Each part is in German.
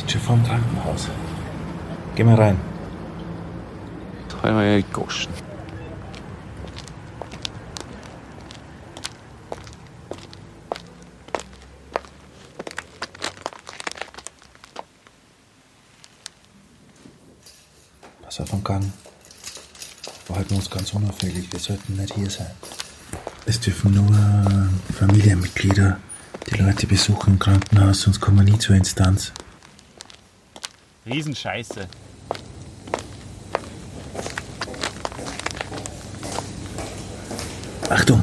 Steht schon vor dem Krankenhaus. Geh mal rein. Einmal Goschen. Pass auf am Gang. Verhalten wir uns ganz unauffällig. Wir sollten nicht hier sein. Es dürfen nur Familienmitglieder die Leute besuchen im Krankenhaus, sonst kommen wir nie zur Instanz. Riesenscheiße. Achtung!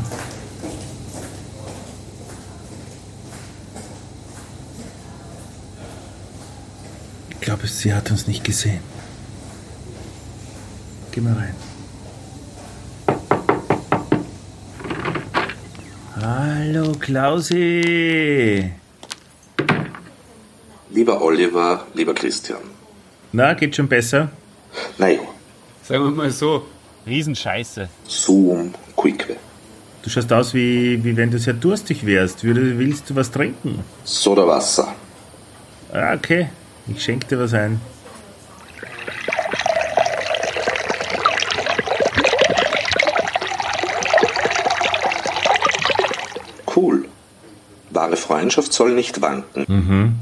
Ich glaube, sie hat uns nicht gesehen. Geh mal rein. Hallo, Klausi! Lieber Oliver, lieber Christian. Na, geht schon besser? Naja, Sagen wir mal so, Riesenscheiße. Zoom, Quickwe. Du schaust aus, wie, wie wenn du sehr durstig wärst. Würde- Willst du was trinken? Sodawasser. Ah, okay. Ich schenke dir was ein. Cool. Wahre Freundschaft soll nicht wanken.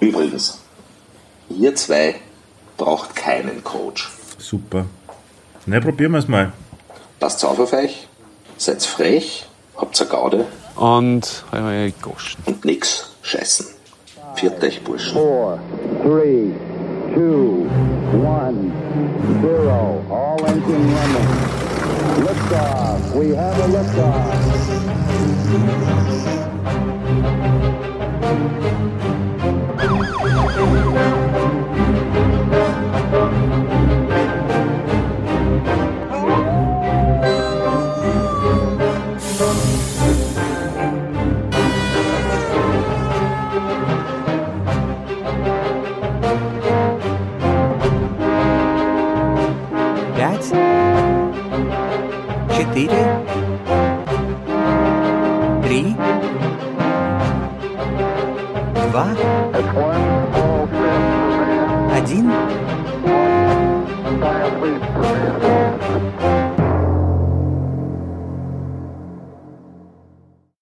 Übrigens, ihr zwei braucht keinen Coach. Super. Na, probieren wir es mal. Passt auf auf euch, seid frech, habt's eine Gaude Und einmal Goschen. und nix scheißen. Viert euch, Burschen. four, three, two, one, zero. All engine running. Liftoff. We have a liftoff. Пять. Четыре. Три. Два. Один.